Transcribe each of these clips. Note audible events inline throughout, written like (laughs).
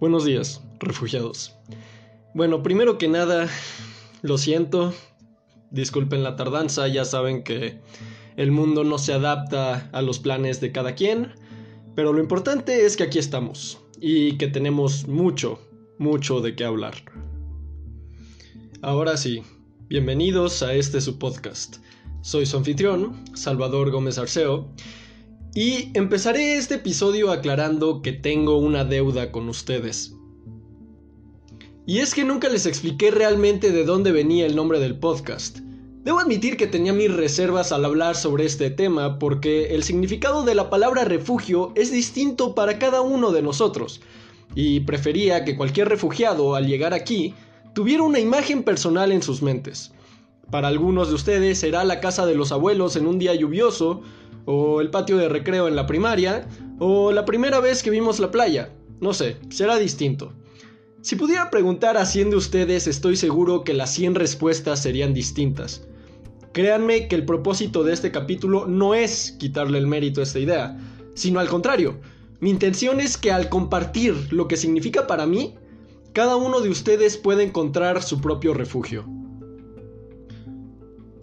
Buenos días, refugiados. Bueno, primero que nada, lo siento, disculpen la tardanza, ya saben que el mundo no se adapta a los planes de cada quien, pero lo importante es que aquí estamos y que tenemos mucho, mucho de qué hablar. Ahora sí, bienvenidos a este su podcast. Soy su anfitrión, Salvador Gómez Arceo, y empezaré este episodio aclarando que tengo una deuda con ustedes. Y es que nunca les expliqué realmente de dónde venía el nombre del podcast. Debo admitir que tenía mis reservas al hablar sobre este tema porque el significado de la palabra refugio es distinto para cada uno de nosotros, y prefería que cualquier refugiado al llegar aquí tuviera una imagen personal en sus mentes. Para algunos de ustedes será la casa de los abuelos en un día lluvioso, o el patio de recreo en la primaria, o la primera vez que vimos la playa. No sé, será distinto. Si pudiera preguntar a 100 de ustedes, estoy seguro que las 100 respuestas serían distintas. Créanme que el propósito de este capítulo no es quitarle el mérito a esta idea, sino al contrario. Mi intención es que al compartir lo que significa para mí, cada uno de ustedes pueda encontrar su propio refugio.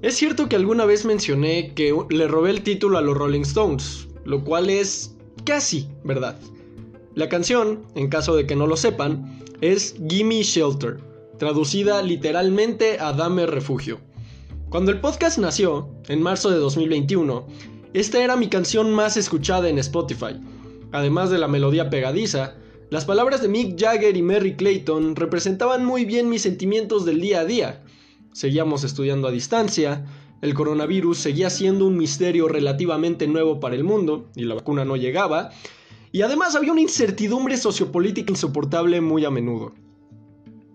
Es cierto que alguna vez mencioné que le robé el título a los Rolling Stones, lo cual es casi verdad. La canción, en caso de que no lo sepan, es Gimme Shelter, traducida literalmente a Dame Refugio. Cuando el podcast nació, en marzo de 2021, esta era mi canción más escuchada en Spotify. Además de la melodía pegadiza, las palabras de Mick Jagger y Mary Clayton representaban muy bien mis sentimientos del día a día, seguíamos estudiando a distancia, el coronavirus seguía siendo un misterio relativamente nuevo para el mundo y la vacuna no llegaba, y además había una incertidumbre sociopolítica insoportable muy a menudo.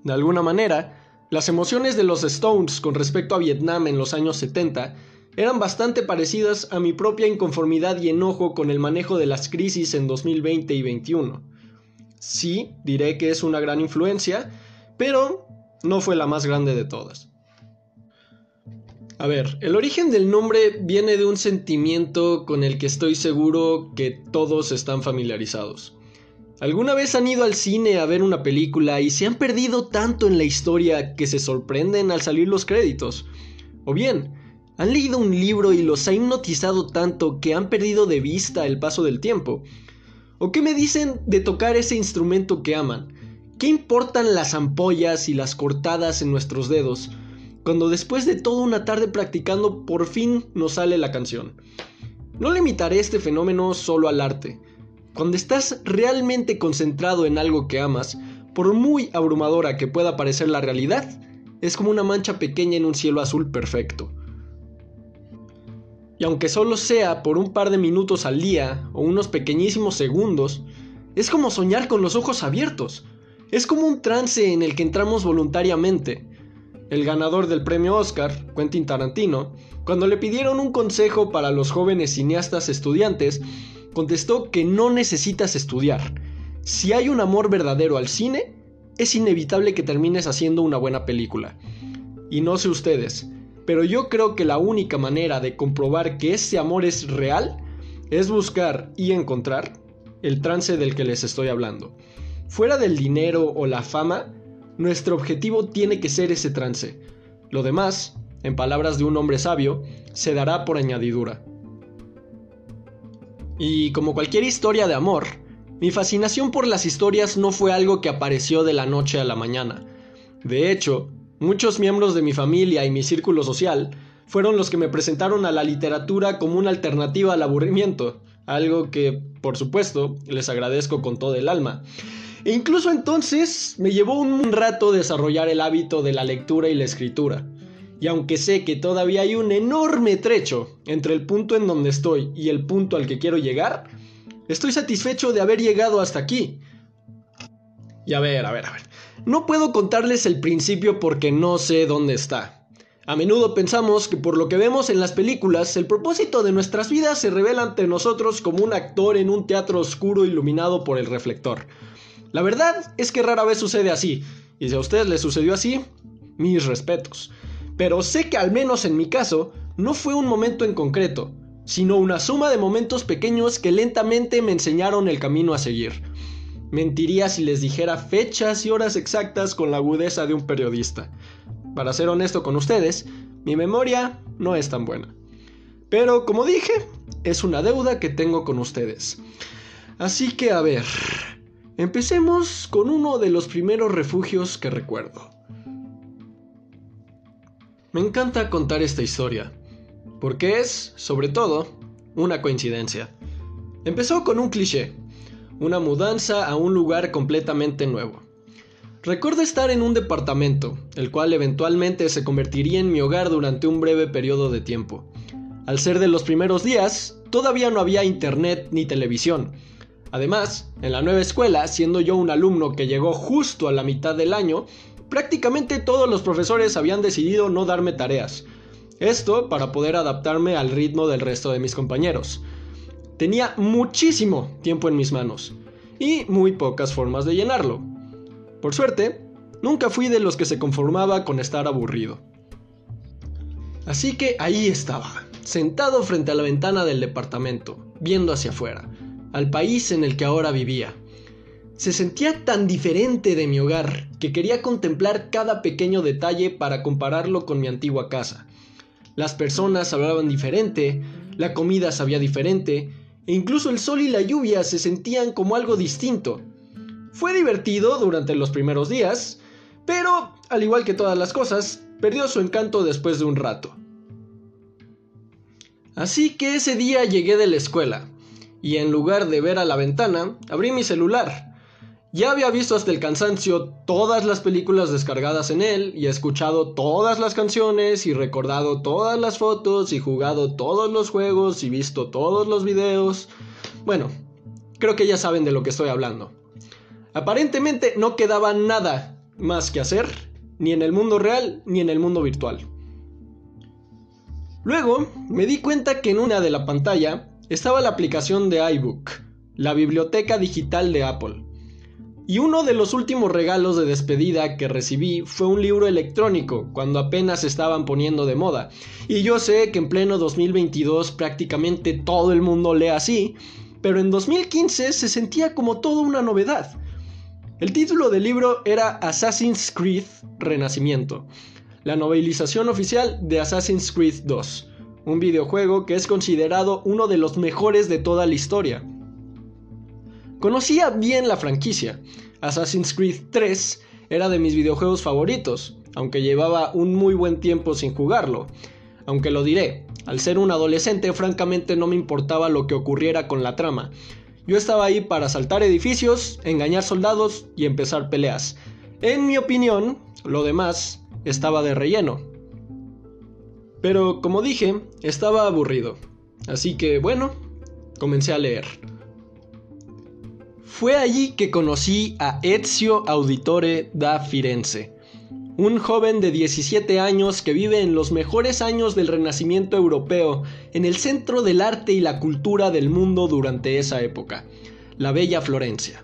De alguna manera, las emociones de los Stones con respecto a Vietnam en los años 70 eran bastante parecidas a mi propia inconformidad y enojo con el manejo de las crisis en 2020 y 2021. Sí, diré que es una gran influencia, pero no fue la más grande de todas. A ver, el origen del nombre viene de un sentimiento con el que estoy seguro que todos están familiarizados. ¿Alguna vez han ido al cine a ver una película y se han perdido tanto en la historia que se sorprenden al salir los créditos? O bien, han leído un libro y los ha hipnotizado tanto que han perdido de vista el paso del tiempo. ¿O qué me dicen de tocar ese instrumento que aman? ¿Qué importan las ampollas y las cortadas en nuestros dedos? Cuando después de toda una tarde practicando por fin nos sale la canción. No limitaré este fenómeno solo al arte. Cuando estás realmente concentrado en algo que amas, por muy abrumadora que pueda parecer la realidad, es como una mancha pequeña en un cielo azul perfecto. Y aunque solo sea por un par de minutos al día o unos pequeñísimos segundos, es como soñar con los ojos abiertos. Es como un trance en el que entramos voluntariamente, el ganador del premio Oscar, Quentin Tarantino, cuando le pidieron un consejo para los jóvenes cineastas estudiantes, contestó que no necesitas estudiar. Si hay un amor verdadero al cine, es inevitable que termines haciendo una buena película. Y no sé ustedes, pero yo creo que la única manera de comprobar que ese amor es real es buscar y encontrar el trance del que les estoy hablando. Fuera del dinero o la fama, nuestro objetivo tiene que ser ese trance. Lo demás, en palabras de un hombre sabio, se dará por añadidura. Y como cualquier historia de amor, mi fascinación por las historias no fue algo que apareció de la noche a la mañana. De hecho, muchos miembros de mi familia y mi círculo social fueron los que me presentaron a la literatura como una alternativa al aburrimiento, algo que, por supuesto, les agradezco con todo el alma. E incluso entonces me llevó un rato desarrollar el hábito de la lectura y la escritura. Y aunque sé que todavía hay un enorme trecho entre el punto en donde estoy y el punto al que quiero llegar, estoy satisfecho de haber llegado hasta aquí. Y a ver, a ver, a ver. No puedo contarles el principio porque no sé dónde está. A menudo pensamos que por lo que vemos en las películas, el propósito de nuestras vidas se revela ante nosotros como un actor en un teatro oscuro iluminado por el reflector. La verdad es que rara vez sucede así, y si a ustedes les sucedió así, mis respetos. Pero sé que al menos en mi caso, no fue un momento en concreto, sino una suma de momentos pequeños que lentamente me enseñaron el camino a seguir. Mentiría si les dijera fechas y horas exactas con la agudeza de un periodista. Para ser honesto con ustedes, mi memoria no es tan buena. Pero como dije, es una deuda que tengo con ustedes. Así que a ver, empecemos con uno de los primeros refugios que recuerdo. Me encanta contar esta historia, porque es, sobre todo, una coincidencia. Empezó con un cliché, una mudanza a un lugar completamente nuevo. Recuerdo estar en un departamento, el cual eventualmente se convertiría en mi hogar durante un breve periodo de tiempo. Al ser de los primeros días, todavía no había internet ni televisión. Además, en la nueva escuela, siendo yo un alumno que llegó justo a la mitad del año, prácticamente todos los profesores habían decidido no darme tareas. Esto para poder adaptarme al ritmo del resto de mis compañeros. Tenía muchísimo tiempo en mis manos y muy pocas formas de llenarlo. Por suerte, nunca fui de los que se conformaba con estar aburrido. Así que ahí estaba, sentado frente a la ventana del departamento, viendo hacia afuera, al país en el que ahora vivía. Se sentía tan diferente de mi hogar que quería contemplar cada pequeño detalle para compararlo con mi antigua casa. Las personas hablaban diferente, la comida sabía diferente e incluso el sol y la lluvia se sentían como algo distinto. Fue divertido durante los primeros días, pero, al igual que todas las cosas, perdió su encanto después de un rato. Así que ese día llegué de la escuela, y en lugar de ver a la ventana, abrí mi celular. Ya había visto hasta el cansancio todas las películas descargadas en él, y escuchado todas las canciones, y recordado todas las fotos, y jugado todos los juegos, y visto todos los videos. Bueno, creo que ya saben de lo que estoy hablando. Aparentemente no quedaba nada más que hacer, ni en el mundo real, ni en el mundo virtual. Luego me di cuenta que en una de la pantalla estaba la aplicación de iBook, la biblioteca digital de Apple. Y uno de los últimos regalos de despedida que recibí fue un libro electrónico, cuando apenas estaban poniendo de moda. Y yo sé que en pleno 2022 prácticamente todo el mundo lee así, pero en 2015 se sentía como toda una novedad. El título del libro era Assassin's Creed Renacimiento, la novelización oficial de Assassin's Creed 2, un videojuego que es considerado uno de los mejores de toda la historia. Conocía bien la franquicia. Assassin's Creed 3 era de mis videojuegos favoritos, aunque llevaba un muy buen tiempo sin jugarlo. Aunque lo diré, al ser un adolescente francamente no me importaba lo que ocurriera con la trama. Yo estaba ahí para saltar edificios, engañar soldados y empezar peleas. En mi opinión, lo demás estaba de relleno. Pero como dije, estaba aburrido. Así que bueno, comencé a leer. Fue allí que conocí a Ezio Auditore da Firenze, un joven de 17 años que vive en los mejores años del Renacimiento europeo, en el centro del arte y la cultura del mundo durante esa época, la bella Florencia.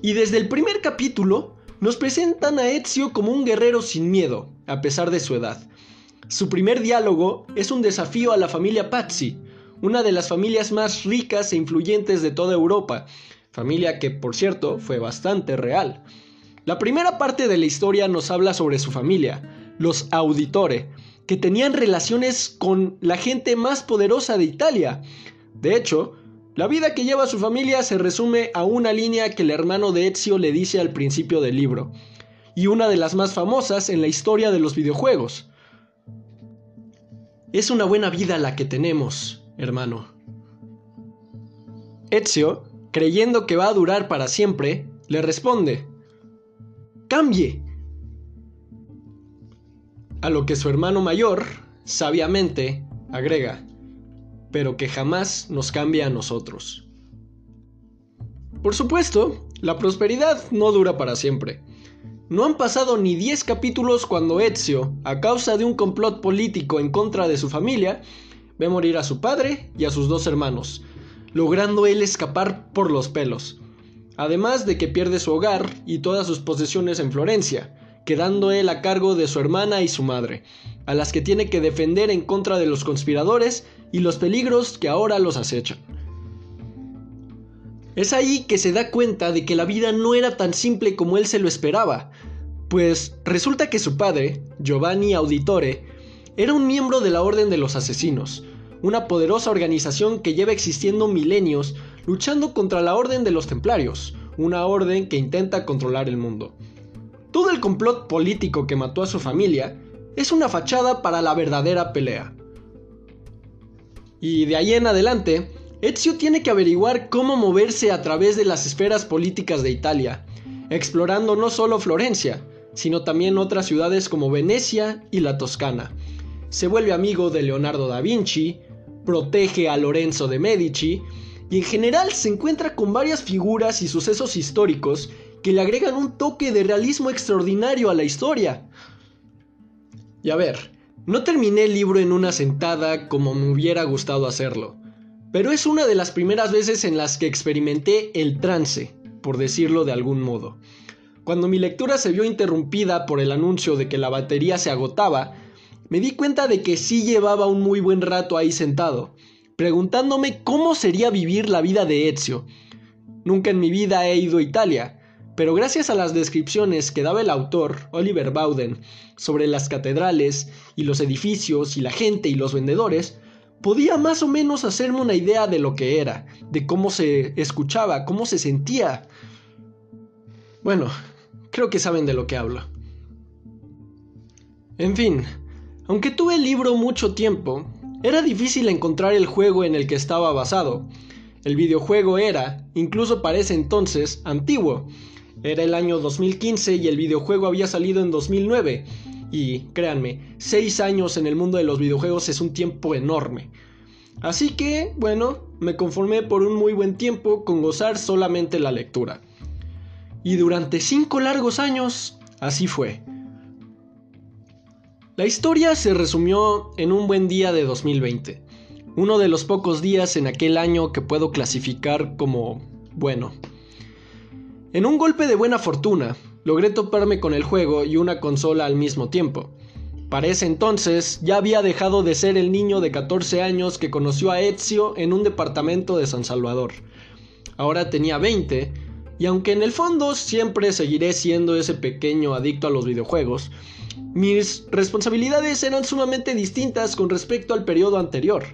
Y desde el primer capítulo nos presentan a Ezio como un guerrero sin miedo, a pesar de su edad. Su primer diálogo es un desafío a la familia Pazzi, una de las familias más ricas e influyentes de toda Europa, familia que por cierto fue bastante real. La primera parte de la historia nos habla sobre su familia, los Auditore, que tenían relaciones con la gente más poderosa de Italia. De hecho, la vida que lleva su familia se resume a una línea que el hermano de Ezio le dice al principio del libro, y una de las más famosas en la historia de los videojuegos. Es una buena vida la que tenemos, hermano. Ezio, creyendo que va a durar para siempre, le responde, ¡Cambie! A lo que su hermano mayor, sabiamente, agrega, pero que jamás nos cambia a nosotros. Por supuesto, la prosperidad no dura para siempre. No han pasado ni 10 capítulos cuando Ezio, a causa de un complot político en contra de su familia, ve morir a su padre y a sus dos hermanos, logrando él escapar por los pelos. Además de que pierde su hogar y todas sus posesiones en Florencia, quedando él a cargo de su hermana y su madre, a las que tiene que defender en contra de los conspiradores y los peligros que ahora los acechan. Es ahí que se da cuenta de que la vida no era tan simple como él se lo esperaba, pues resulta que su padre, Giovanni Auditore, era un miembro de la Orden de los Asesinos, una poderosa organización que lleva existiendo milenios luchando contra la Orden de los Templarios, una orden que intenta controlar el mundo. Todo el complot político que mató a su familia es una fachada para la verdadera pelea. Y de ahí en adelante, Ezio tiene que averiguar cómo moverse a través de las esferas políticas de Italia, explorando no solo Florencia, sino también otras ciudades como Venecia y la Toscana. Se vuelve amigo de Leonardo da Vinci, protege a Lorenzo de Medici y en general se encuentra con varias figuras y sucesos históricos que le agregan un toque de realismo extraordinario a la historia. Y a ver, no terminé el libro en una sentada como me hubiera gustado hacerlo, pero es una de las primeras veces en las que experimenté el trance, por decirlo de algún modo. Cuando mi lectura se vio interrumpida por el anuncio de que la batería se agotaba, me di cuenta de que sí llevaba un muy buen rato ahí sentado, preguntándome cómo sería vivir la vida de Ezio. Nunca en mi vida he ido a Italia, pero gracias a las descripciones que daba el autor, Oliver Bowden, sobre las catedrales y los edificios y la gente y los vendedores, podía más o menos hacerme una idea de lo que era, de cómo se escuchaba, cómo se sentía. Bueno, creo que saben de lo que hablo. En fin, aunque tuve el libro mucho tiempo, era difícil encontrar el juego en el que estaba basado. El videojuego era, incluso para ese entonces, antiguo. Era el año 2015 y el videojuego había salido en 2009. Y créanme, 6 años en el mundo de los videojuegos es un tiempo enorme. Así que, bueno, me conformé por un muy buen tiempo con gozar solamente la lectura. Y durante 5 largos años, así fue. La historia se resumió en un buen día de 2020, uno de los pocos días en aquel año que puedo clasificar como bueno. En un golpe de buena fortuna, logré toparme con el juego y una consola al mismo tiempo. Para ese entonces ya había dejado de ser el niño de 14 años que conoció a Ezio en un departamento de San Salvador. Ahora tenía 20, y aunque en el fondo siempre seguiré siendo ese pequeño adicto a los videojuegos, mis responsabilidades eran sumamente distintas con respecto al periodo anterior.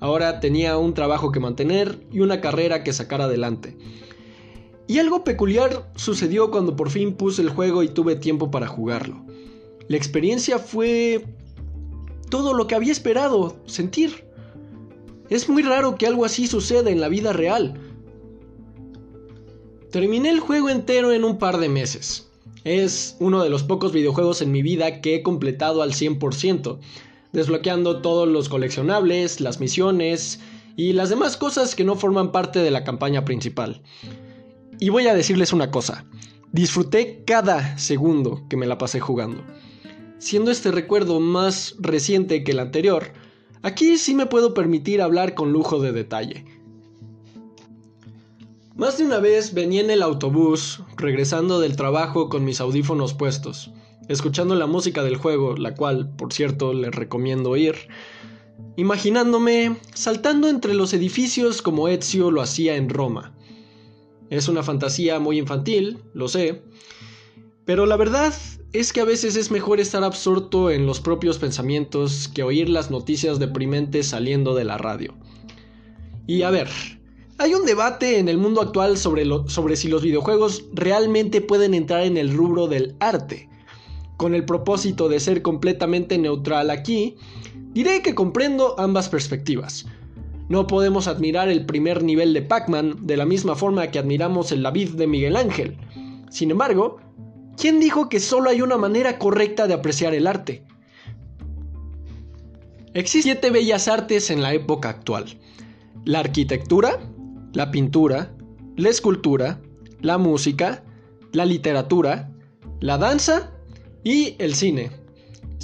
Ahora tenía un trabajo que mantener y una carrera que sacar adelante. Y algo peculiar sucedió cuando por fin puse el juego y tuve tiempo para jugarlo. La experiencia fue todo lo que había esperado sentir. Es muy raro que algo así suceda en la vida real. Terminé el juego entero en un par de meses. Es uno de los pocos videojuegos en mi vida que he completado al 100%, desbloqueando todos los coleccionables, las misiones y las demás cosas que no forman parte de la campaña principal. Y voy a decirles una cosa, disfruté cada segundo que me la pasé jugando. Siendo este recuerdo más reciente que el anterior, aquí sí me puedo permitir hablar con lujo de detalle. Más de una vez venía en el autobús, regresando del trabajo con mis audífonos puestos, escuchando la música del juego, la cual, por cierto, les recomiendo oír, imaginándome saltando entre los edificios como Ezio lo hacía en Roma. Es una fantasía muy infantil, lo sé, pero la verdad es que a veces es mejor estar absorto en los propios pensamientos que oír las noticias deprimentes saliendo de la radio. Y a ver, hay un debate en el mundo actual sobre, sobre si los videojuegos realmente pueden entrar en el rubro del arte. Con el propósito de ser completamente neutral aquí, diré que comprendo ambas perspectivas. No podemos admirar el primer nivel de Pac-Man de la misma forma que admiramos el David de Miguel Ángel. Sin embargo, ¿quién dijo que solo hay una manera correcta de apreciar el arte? Existen siete bellas artes en la época actual. La arquitectura, la pintura, la escultura, la música, la literatura, la danza y el cine.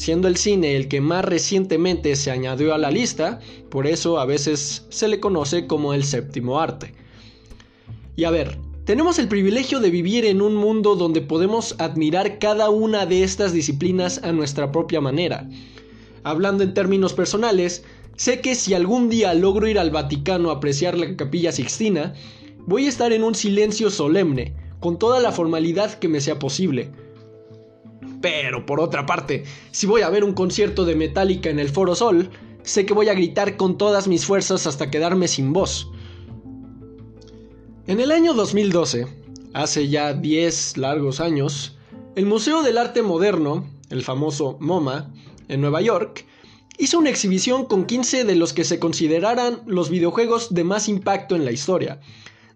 Siendo el cine el que más recientemente se añadió a la lista, por eso a veces se le conoce como el séptimo arte. Y a ver, tenemos el privilegio de vivir en un mundo donde podemos admirar cada una de estas disciplinas a nuestra propia manera. Hablando en términos personales, Sé que si algún día logro ir al Vaticano a apreciar la capilla Sixtina, voy a estar en un silencio solemne, con toda la formalidad que me sea posible. Pero por otra parte, si voy a ver un concierto de Metallica en el Foro Sol, sé que voy a gritar con todas mis fuerzas hasta quedarme sin voz. En el año 2012, hace ya 10 largos años, el Museo del Arte Moderno, el famoso MoMA, en Nueva York, hizo una exhibición con 15 de los que se consideraran los videojuegos de más impacto en la historia.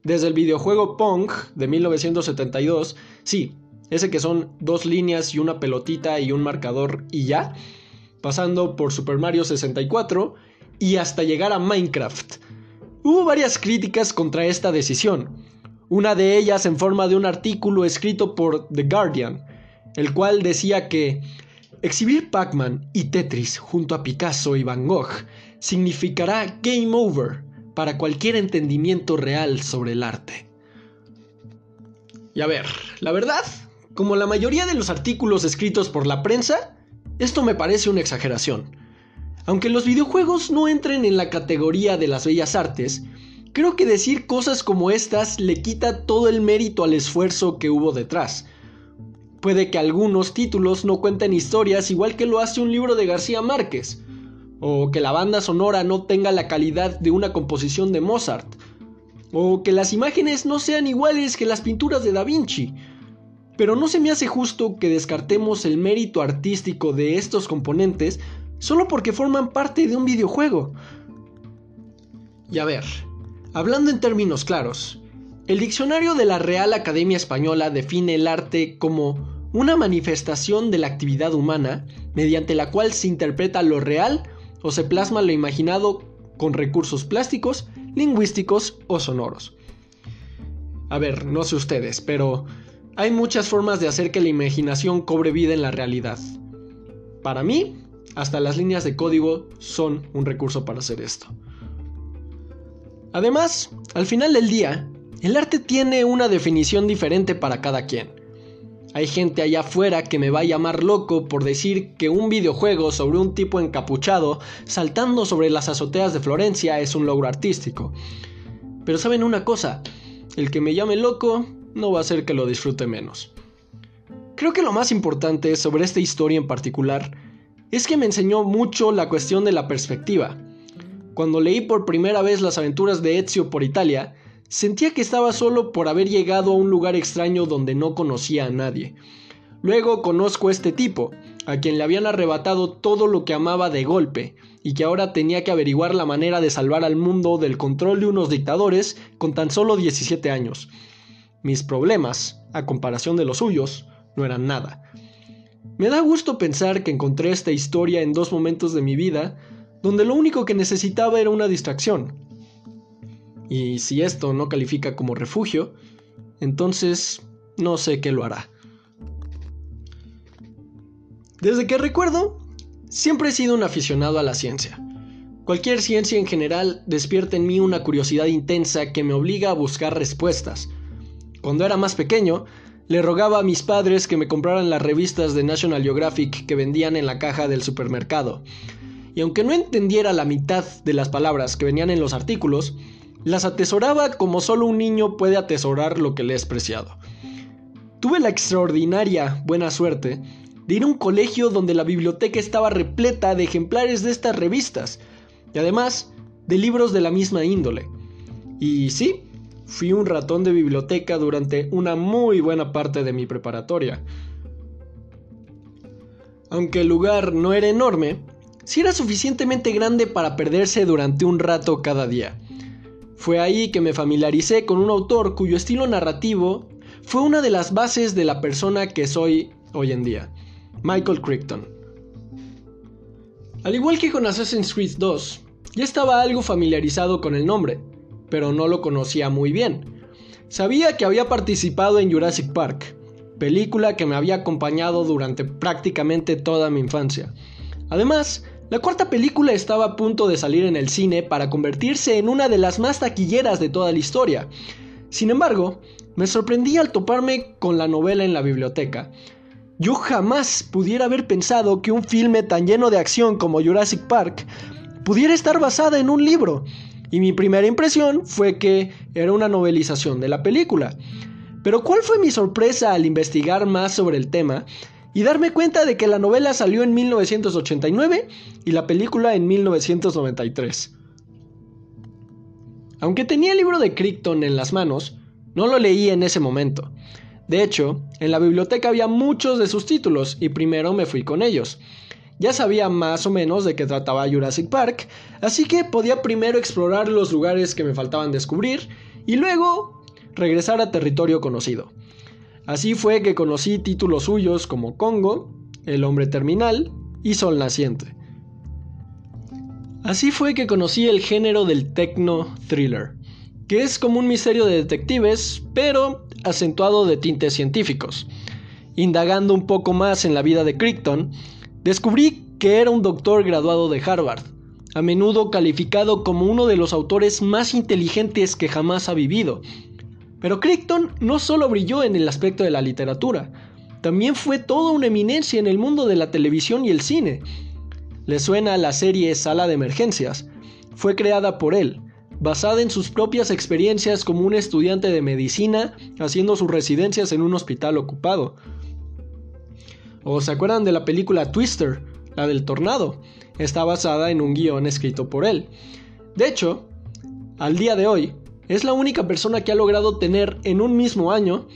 Desde el videojuego Pong de 1972, sí, ese que son dos líneas y una pelotita y un marcador y ya, pasando por Super Mario 64 y hasta llegar a Minecraft. Hubo varias críticas contra esta decisión, una de ellas en forma de un artículo escrito por The Guardian, el cual decía que exhibir Pac-Man y Tetris junto a Picasso y Van Gogh significará game over para cualquier entendimiento real sobre el arte. Y a ver, la verdad, como la mayoría de los artículos escritos por la prensa, esto me parece una exageración. Aunque los videojuegos no entren en la categoría de las bellas artes, Creo que decir cosas como estas le quita todo el mérito al esfuerzo que hubo detrás. Puede que algunos títulos no cuenten historias igual que lo hace un libro de García Márquez, o que la banda sonora no tenga la calidad de una composición de Mozart, o que las imágenes no sean iguales que las pinturas de Da Vinci. Pero no se me hace justo que descartemos el mérito artístico de estos componentes solo porque forman parte de un videojuego. Y a ver, Hablando en términos claros, el diccionario de la Real Academia Española define el arte como una manifestación de la actividad humana mediante la cual se interpreta lo real o se plasma lo imaginado con recursos plásticos, lingüísticos o sonoros. A ver, no sé ustedes, pero hay muchas formas de hacer que la imaginación cobre vida en la realidad. Para mí, hasta las líneas de código son un recurso para hacer esto. Además, al final del día, el arte tiene una definición diferente para cada quien. Hay gente allá afuera que me va a llamar loco por decir que un videojuego sobre un tipo encapuchado saltando sobre las azoteas de Florencia es un logro artístico. Pero saben una cosa, el que me llame loco no va a hacer que lo disfrute menos. Creo que lo más importante sobre esta historia en particular es que me enseñó mucho la cuestión de la perspectiva. Cuando leí por primera vez las aventuras de Ezio por Italia, sentía que estaba solo por haber llegado a un lugar extraño donde no conocía a nadie. Luego conozco a este tipo, a quien le habían arrebatado todo lo que amaba de golpe, y que ahora tenía que averiguar la manera de salvar al mundo del control de unos dictadores con tan solo 17 años. Mis problemas, a comparación de los suyos, no eran nada. Me da gusto pensar que encontré esta historia en dos momentos de mi vida donde lo único que necesitaba era una distracción. Y si esto no califica como refugio, entonces no sé qué lo hará. Desde que recuerdo, siempre he sido un aficionado a la ciencia. Cualquier ciencia en general despierta en mí una curiosidad intensa que me obliga a buscar respuestas. Cuando era más pequeño, le rogaba a mis padres que me compraran las revistas de National Geographic que vendían en la caja del supermercado, y aunque no entendiera la mitad de las palabras que venían en los artículos, las atesoraba como solo un niño puede atesorar lo que le es preciado. Tuve la extraordinaria buena suerte de ir a un colegio donde la biblioteca estaba repleta de ejemplares de estas revistas y además de libros de la misma índole. Y sí, fui un ratón de biblioteca durante una muy buena parte de mi preparatoria. Aunque el lugar no era enorme, si era suficientemente grande para perderse durante un rato cada día. Fue ahí que me familiaricé con un autor cuyo estilo narrativo fue una de las bases de la persona que soy hoy en día, Michael Crichton. Al igual que con Assassin's Creed 2, ya estaba algo familiarizado con el nombre, pero no lo conocía muy bien. Sabía que había participado en Jurassic Park, película que me había acompañado durante prácticamente toda mi infancia. Además, la cuarta película estaba a punto de salir en el cine para convertirse en una de las más taquilleras de toda la historia. Sin embargo, me sorprendí al toparme con la novela en la biblioteca. Yo jamás pudiera haber pensado que un filme tan lleno de acción como Jurassic Park pudiera estar basada en un libro, y mi primera impresión fue que era una novelización de la película. Pero ¿cuál fue mi sorpresa al investigar más sobre el tema y darme cuenta de que la novela salió en 1989 y la película en 1993? Aunque tenía el libro de Crichton en las manos, no lo leí en ese momento. De hecho, en la biblioteca había muchos de sus títulos y primero me fui con ellos. Ya sabía más o menos de qué trataba Jurassic Park, así que podía primero explorar los lugares que me faltaban descubrir y luego regresar a territorio conocido. Así fue que conocí títulos suyos como Congo, El hombre terminal y Sol naciente. Así fue que conocí el género del techno thriller, que es como un misterio de detectives, pero acentuado de tintes científicos. Indagando un poco más en la vida de Crichton, descubrí que era un doctor graduado de Harvard, a menudo calificado como uno de los autores más inteligentes que jamás ha vivido. Pero Crichton no solo brilló en el aspecto de la literatura, también fue toda una eminencia en el mundo de la televisión y el cine. Le suena la serie Sala de Emergencias. Fue creada por él, basada en sus propias experiencias como un estudiante de medicina haciendo sus residencias en un hospital ocupado. ¿O se acuerdan de la película Twister, la del tornado? Está basada en un guion escrito por él. De hecho, al día de hoy, es la única persona que ha logrado tener en un mismo año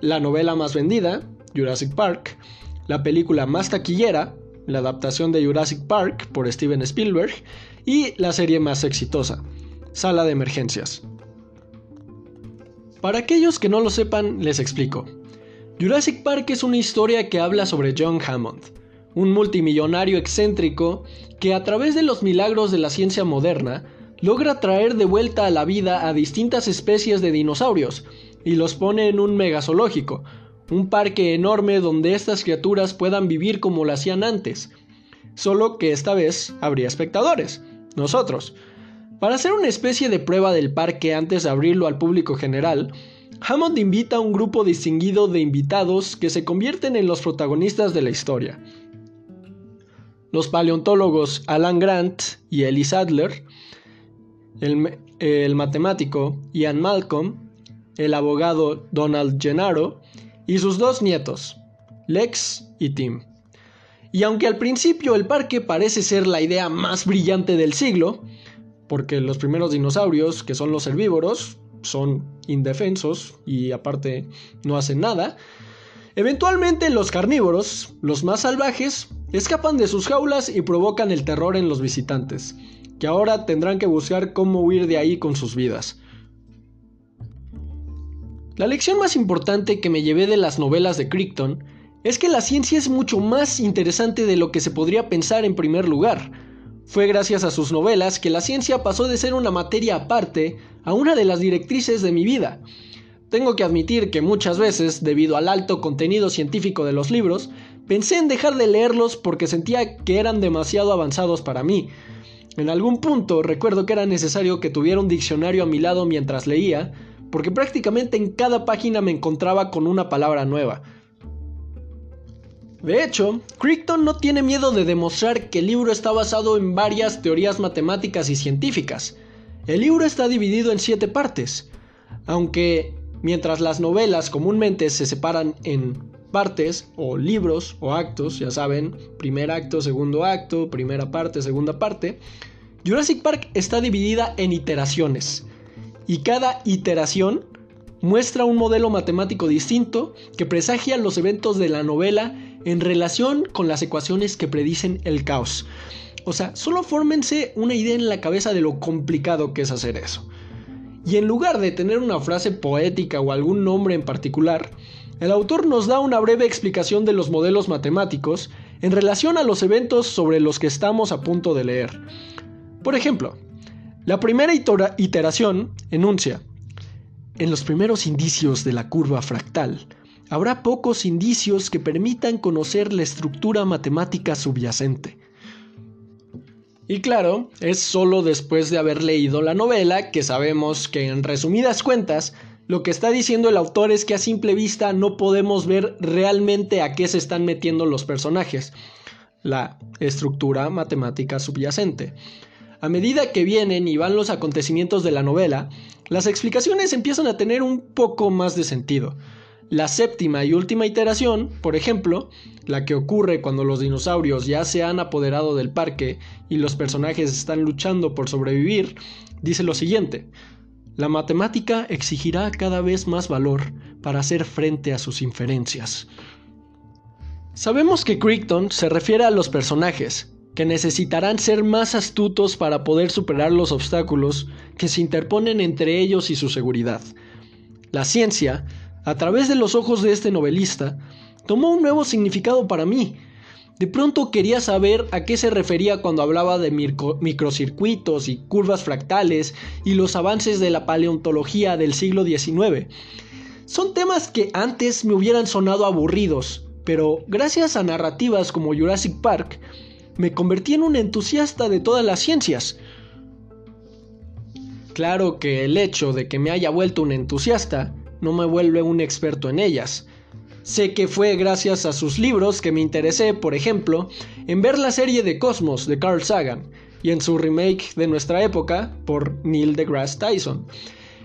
la novela más vendida, Jurassic Park, la película más taquillera, la adaptación de Jurassic Park por Steven Spielberg, y la serie más exitosa, Sala de Emergencias. Para aquellos que no lo sepan, les explico. Jurassic Park es una historia que habla sobre John Hammond, un multimillonario excéntrico que a través de los milagros de la ciencia moderna logra traer de vuelta a la vida a distintas especies de dinosaurios y los pone en un megazoológico, un parque enorme donde estas criaturas puedan vivir como lo hacían antes, solo que esta vez habría espectadores, nosotros, para hacer una especie de prueba del parque antes de abrirlo al público general, Hammond invita a un grupo distinguido de invitados que se convierten en los protagonistas de la historia. Los paleontólogos Alan Grant y Ellis Adler, el, el matemático Ian Malcolm, el abogado Donald Gennaro y sus dos nietos, Lex y Tim. Y aunque al principio el parque parece ser la idea más brillante del siglo, porque los primeros dinosaurios, que son los herbívoros, son indefensos y aparte no hacen nada. Eventualmente los carnívoros, los más salvajes, escapan de sus jaulas y provocan el terror en los visitantes, que ahora tendrán que buscar cómo huir de ahí con sus vidas. La lección más importante que me llevé de las novelas de Crichton es que la ciencia es mucho más interesante de lo que se podría pensar en primer lugar. Fue gracias a sus novelas que la ciencia pasó de ser una materia aparte a una de las directrices de mi vida. Tengo que admitir que muchas veces, debido al alto contenido científico de los libros, pensé en dejar de leerlos porque sentía que eran demasiado avanzados para mí. En algún punto recuerdo que era necesario que tuviera un diccionario a mi lado mientras leía, porque prácticamente en cada página me encontraba con una palabra nueva. De hecho, Crichton no tiene miedo de demostrar que el libro está basado en varias teorías matemáticas y científicas. El libro está dividido en siete partes, aunque mientras las novelas comúnmente se separan en partes o libros o actos, ya saben, primer acto, segundo acto, primera parte, segunda parte, Jurassic Park está dividida en iteraciones y cada iteración muestra un modelo matemático distinto que presagia los eventos de la novela en relación con las ecuaciones que predicen el caos. O sea, solo fórmense una idea en la cabeza de lo complicado que es hacer eso. Y en lugar de tener una frase poética o algún nombre en particular, el autor nos da una breve explicación de los modelos matemáticos en relación a los eventos sobre los que estamos a punto de leer. Por ejemplo, la primera iteración enuncia, en los primeros indicios de la curva fractal, habrá pocos indicios que permitan conocer la estructura matemática subyacente. Y claro, es solo después de haber leído la novela que sabemos que en resumidas cuentas, lo que está diciendo el autor es que a simple vista no podemos ver realmente a qué se están metiendo los personajes, la estructura matemática subyacente. A medida que vienen y van los acontecimientos de la novela, las explicaciones empiezan a tener un poco más de sentido. La séptima y última iteración, por ejemplo, la que ocurre cuando los dinosaurios ya se han apoderado del parque y los personajes están luchando por sobrevivir, dice lo siguiente. La matemática exigirá cada vez más valor para hacer frente a sus inferencias. Sabemos que Crichton se refiere a los personajes, que necesitarán ser más astutos para poder superar los obstáculos que se interponen entre ellos y su seguridad. La ciencia, a través de los ojos de este novelista, tomó un nuevo significado para mí. De pronto quería saber a qué se refería cuando hablaba de microcircuitos y curvas fractales y los avances de la paleontología del siglo XIX. Son temas que antes me hubieran sonado aburridos, pero gracias a narrativas como Jurassic Park, me convertí en un entusiasta de todas las ciencias. Claro que el hecho de que me haya vuelto un entusiasta no me vuelve un experto en ellas. Sé que fue gracias a sus libros que me interesé, por ejemplo, en ver la serie de Cosmos de Carl Sagan y en su remake de nuestra época por Neil deGrasse Tyson.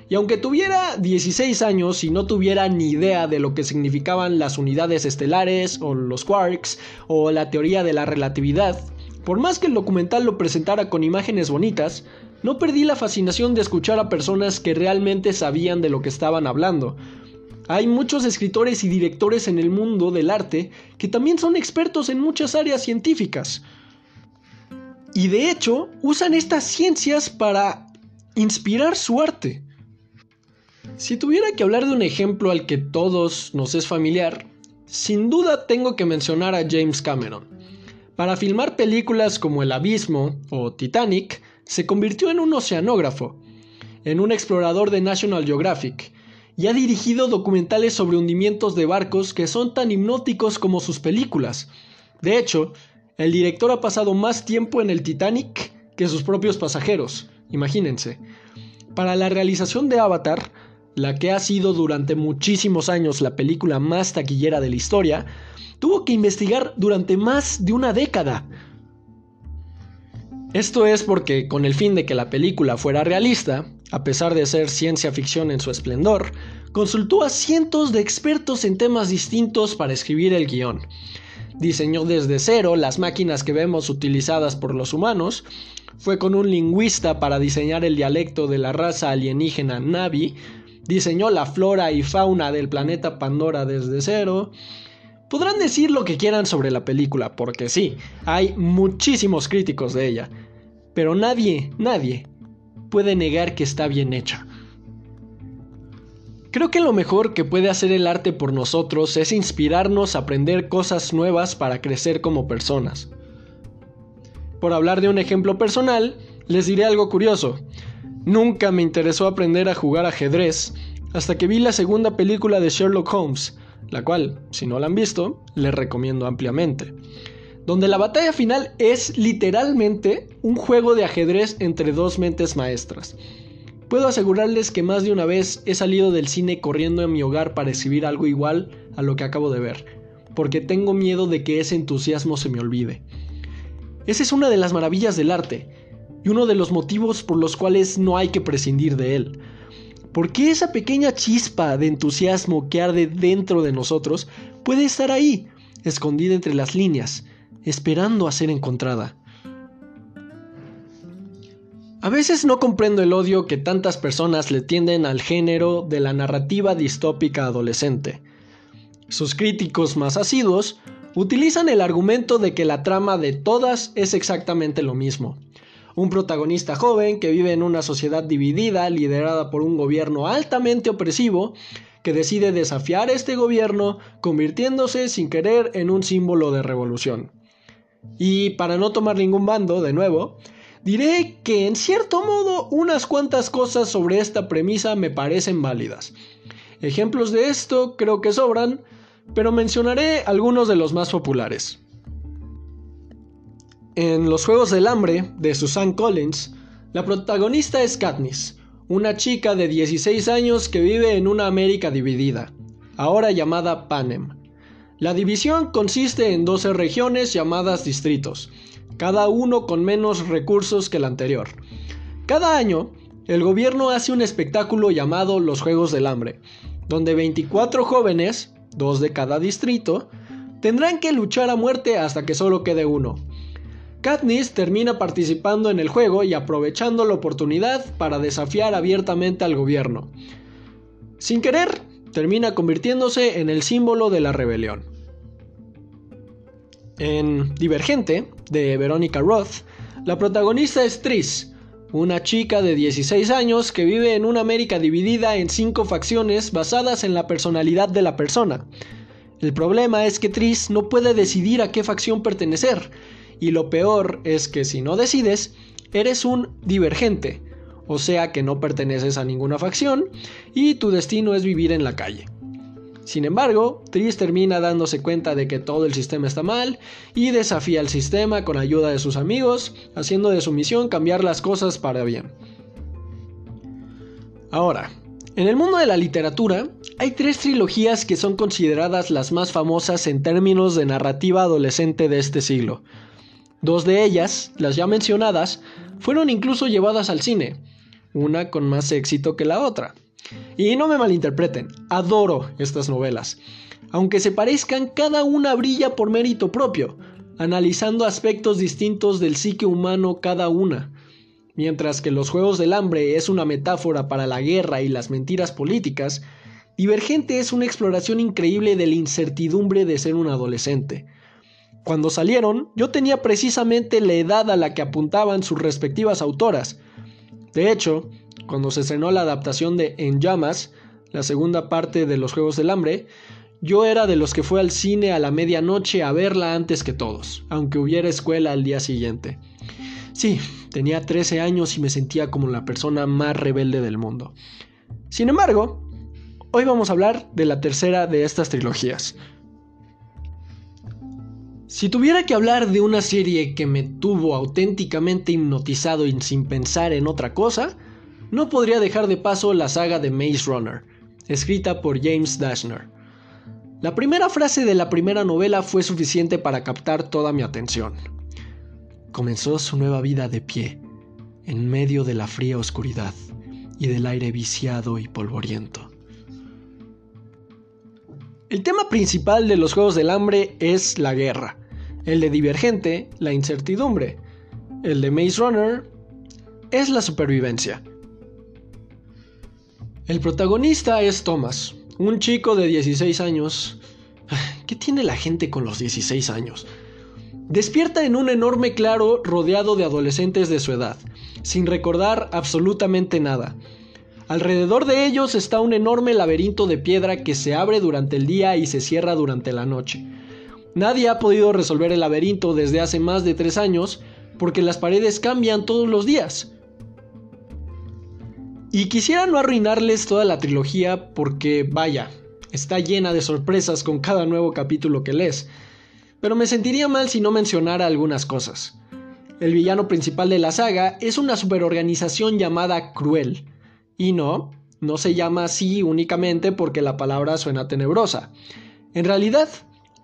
Y aunque tuviera 16 años y no tuviera ni idea de lo que significaban las unidades estelares o los quarks o la teoría de la relatividad, por más que el documental lo presentara con imágenes bonitas, no perdí la fascinación de escuchar a personas que realmente sabían de lo que estaban hablando. Hay muchos escritores y directores en el mundo del arte que también son expertos en muchas áreas científicas. Y de hecho usan estas ciencias para inspirar su arte. Si tuviera que hablar de un ejemplo al que todos nos es familiar, sin duda tengo que mencionar a James Cameron. Para filmar películas como El Abismo o Titanic, se convirtió en un oceanógrafo, en un explorador de National Geographic, y ha dirigido documentales sobre hundimientos de barcos que son tan hipnóticos como sus películas. De hecho, el director ha pasado más tiempo en el Titanic que sus propios pasajeros, imagínense. Para la realización de Avatar, la que ha sido durante muchísimos años la película más taquillera de la historia, tuvo que investigar durante más de una década. Esto es porque, con el fin de que la película fuera realista, a pesar de ser ciencia ficción en su esplendor, consultó a cientos de expertos en temas distintos para escribir el guion. Diseñó desde cero las máquinas que vemos utilizadas por los humanos, fue con un lingüista para diseñar el dialecto de la raza alienígena Navi, diseñó la flora y fauna del planeta Pandora desde cero. Podrán decir lo que quieran sobre la película, porque sí, hay muchísimos críticos de ella, pero nadie, nadie puede negar que está bien hecha. Creo que lo mejor que puede hacer el arte por nosotros es inspirarnos a aprender cosas nuevas para crecer como personas. Por hablar de un ejemplo personal, les diré algo curioso. Nunca me interesó aprender a jugar ajedrez hasta que vi la segunda película de Sherlock Holmes, la cual, si no la han visto, les recomiendo ampliamente. Donde la batalla final es literalmente un juego de ajedrez entre dos mentes maestras. Puedo asegurarles que más de una vez he salido del cine corriendo en mi hogar para escribir algo igual a lo que acabo de ver, porque tengo miedo de que ese entusiasmo se me olvide. Esa es una de las maravillas del arte, y uno de los motivos por los cuales no hay que prescindir de él. Porque esa pequeña chispa de entusiasmo que arde dentro de nosotros puede estar ahí, escondida entre las líneas, esperando a ser encontrada. A veces no comprendo el odio que tantas personas le tienden al género de la narrativa distópica adolescente. Sus críticos más asiduos utilizan el argumento de que la trama de todas es exactamente lo mismo, un protagonista joven que vive en una sociedad dividida, liderada por un gobierno altamente opresivo, que decide desafiar este gobierno, convirtiéndose sin querer en un símbolo de revolución. Y para no tomar ningún bando, de nuevo, diré que en cierto modo unas cuantas cosas sobre esta premisa me parecen válidas. Ejemplos de esto creo que sobran, pero mencionaré algunos de los más populares. En Los Juegos del Hambre, de Susan Collins, la protagonista es Katniss, una chica de 16 años que vive en una América dividida, ahora llamada Panem. La división consiste en 12 regiones llamadas distritos, cada uno con menos recursos que el anterior. Cada año, el gobierno hace un espectáculo llamado los Juegos del Hambre, donde 24 jóvenes, dos de cada distrito, tendrán que luchar a muerte hasta que solo quede uno. Katniss termina participando en el juego y aprovechando la oportunidad para desafiar abiertamente al gobierno. Sin querer, termina convirtiéndose en el símbolo de la rebelión. En Divergente, de Veronica Roth, la protagonista es Tris, una chica de 16 años que vive en una América dividida en cinco facciones basadas en la personalidad de la persona. El problema es que Tris no puede decidir a qué facción pertenecer, y lo peor es que si no decides, eres un divergente, o sea que no perteneces a ninguna facción y tu destino es vivir en la calle. Sin embargo, Tris termina dándose cuenta de que todo el sistema está mal y desafía el sistema con ayuda de sus amigos, haciendo de su misión cambiar las cosas para bien. Ahora, en el mundo de la literatura, hay tres trilogías que son consideradas las más famosas en términos de narrativa adolescente de este siglo. Dos de ellas, las ya mencionadas, fueron incluso llevadas al cine, una con más éxito que la otra. Y no me malinterpreten, adoro estas novelas. Aunque se parezcan, cada una brilla por mérito propio, analizando aspectos distintos del psique humano cada una. Mientras que Los Juegos del Hambre es una metáfora para la guerra y las mentiras políticas, Divergente es una exploración increíble de la incertidumbre de ser un adolescente. Cuando salieron, yo tenía precisamente la edad a la que apuntaban sus respectivas autoras. De hecho, cuando se estrenó la adaptación de En Llamas, la segunda parte de Los Juegos del Hambre, yo era de los que fue al cine a la medianoche a verla antes que todos, aunque hubiera escuela al día siguiente. Sí, tenía 13 años y me sentía como la persona más rebelde del mundo. Sin embargo, hoy vamos a hablar de la tercera de estas trilogías, si tuviera que hablar de una serie que me tuvo auténticamente hipnotizado y sin pensar en otra cosa, no podría dejar de paso la saga de Maze Runner, escrita por James Dashner. La primera frase de la primera novela fue suficiente para captar toda mi atención. Comenzó su nueva vida de pie, en medio de la fría oscuridad y del aire viciado y polvoriento. El tema principal de los Juegos del Hambre es la guerra, el de Divergente, la incertidumbre. El de Maze Runner es la supervivencia. El protagonista es Thomas, un chico de 16 años. (sighs) ¿Qué tiene la gente con los 16 años? Despierta en un enorme claro rodeado de adolescentes de su edad, sin recordar absolutamente nada. Alrededor de ellos está un enorme laberinto de piedra que se abre durante el día y se cierra durante la noche. Nadie ha podido resolver el laberinto desde hace más de tres años porque las paredes cambian todos los días. Y quisiera no arruinarles toda la trilogía porque, vaya, está llena de sorpresas con cada nuevo capítulo que lees, pero me sentiría mal si no mencionara algunas cosas. El villano principal de la saga es una superorganización llamada Cruel. Y no, no se llama así únicamente porque la palabra suena tenebrosa. En realidad,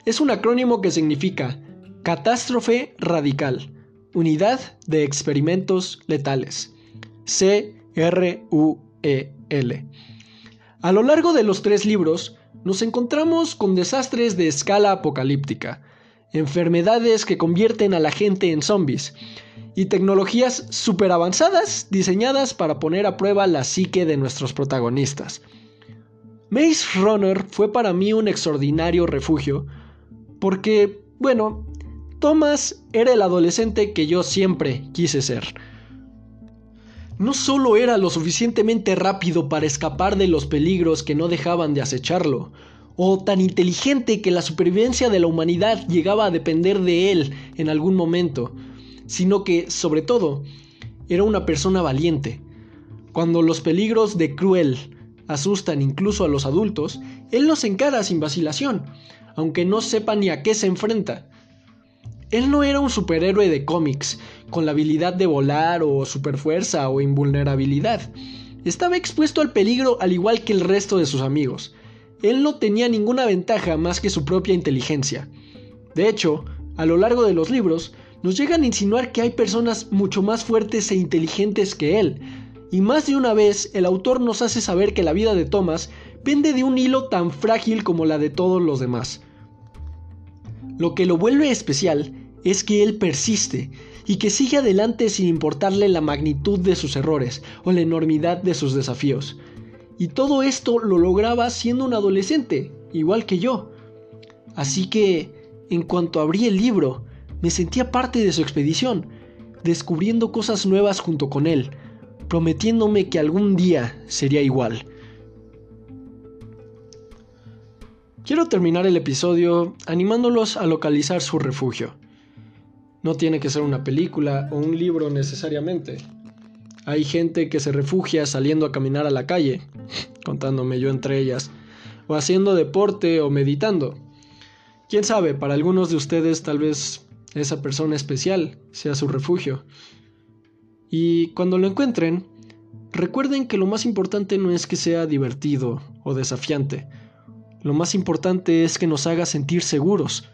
es un acrónimo que significa Catástrofe Radical, Unidad de Experimentos Letales, C-R-U-E-L. A lo largo de los tres libros, nos encontramos con desastres de escala apocalíptica, enfermedades que convierten a la gente en zombies y tecnologías super avanzadas diseñadas para poner a prueba la psique de nuestros protagonistas. Maze Runner fue para mí un extraordinario refugio porque, bueno, Thomas era el adolescente que yo siempre quise ser. No solo era lo suficientemente rápido para escapar de los peligros que no dejaban de acecharlo, o tan inteligente que la supervivencia de la humanidad llegaba a depender de él en algún momento, sino que, sobre todo, era una persona valiente. Cuando los peligros de Cruel asustan incluso a los adultos, él los encara sin vacilación, aunque no sepa ni a qué se enfrenta. Él no era un superhéroe de cómics, con la habilidad de volar o superfuerza o invulnerabilidad. Estaba expuesto al peligro al igual que el resto de sus amigos. Él no tenía ninguna ventaja más que su propia inteligencia. De hecho, a lo largo de los libros, nos llegan a insinuar que hay personas mucho más fuertes e inteligentes que él. Y más de una vez el autor nos hace saber que la vida de Thomas pende de un hilo tan frágil como la de todos los demás. Lo que lo vuelve especial es que él persiste y que sigue adelante sin importarle la magnitud de sus errores o la enormidad de sus desafíos. Y todo esto lo lograba siendo un adolescente, igual que yo. Así que, en cuanto abrí el libro, me sentía parte de su expedición, descubriendo cosas nuevas junto con él, prometiéndome que algún día sería igual. Quiero terminar el episodio animándolos a localizar su refugio. No tiene que ser una película o un libro necesariamente. Hay gente que se refugia saliendo a caminar a la calle, (laughs) contándome yo entre ellas, o haciendo deporte o meditando. Quién sabe, para algunos de ustedes tal vez esa persona especial sea su refugio. Y cuando lo encuentren, recuerden que lo más importante no es que sea divertido o desafiante. Lo más importante es que nos haga sentir seguros.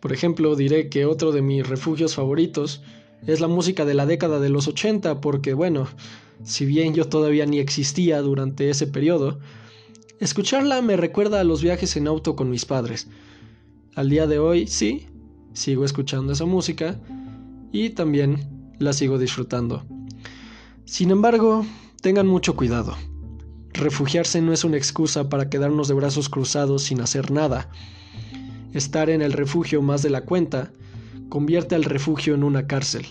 Por ejemplo, diré que otro de mis refugios favoritos es la música de la década de los 80 porque, bueno, si bien yo todavía ni existía durante ese periodo, escucharla me recuerda a los viajes en auto con mis padres. Al día de hoy, sí, sigo escuchando esa música y también la sigo disfrutando. Sin embargo, tengan mucho cuidado. Refugiarse no es una excusa para quedarnos de brazos cruzados sin hacer nada. Estar en el refugio más de la cuenta convierte al refugio en una cárcel,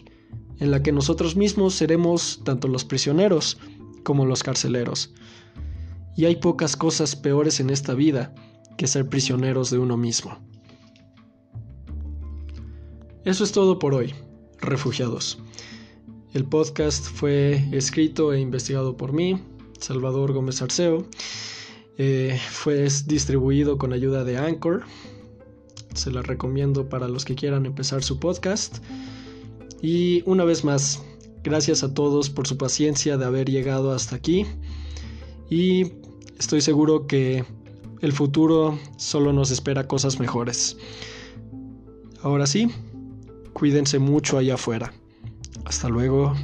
en la que nosotros mismos seremos tanto los prisioneros como los carceleros. Y hay pocas cosas peores en esta vida que ser prisioneros de uno mismo. Eso es todo por hoy, refugiados. El podcast fue escrito e investigado por mí, Salvador Gómez Arceo. Eh, fue distribuido con ayuda de Anchor. Se la recomiendo para los que quieran empezar su podcast. Y una vez más, gracias a todos por su paciencia de haber llegado hasta aquí. Y estoy seguro que el futuro solo nos espera cosas mejores. Ahora sí, Cuídense mucho allá afuera. Hasta luego.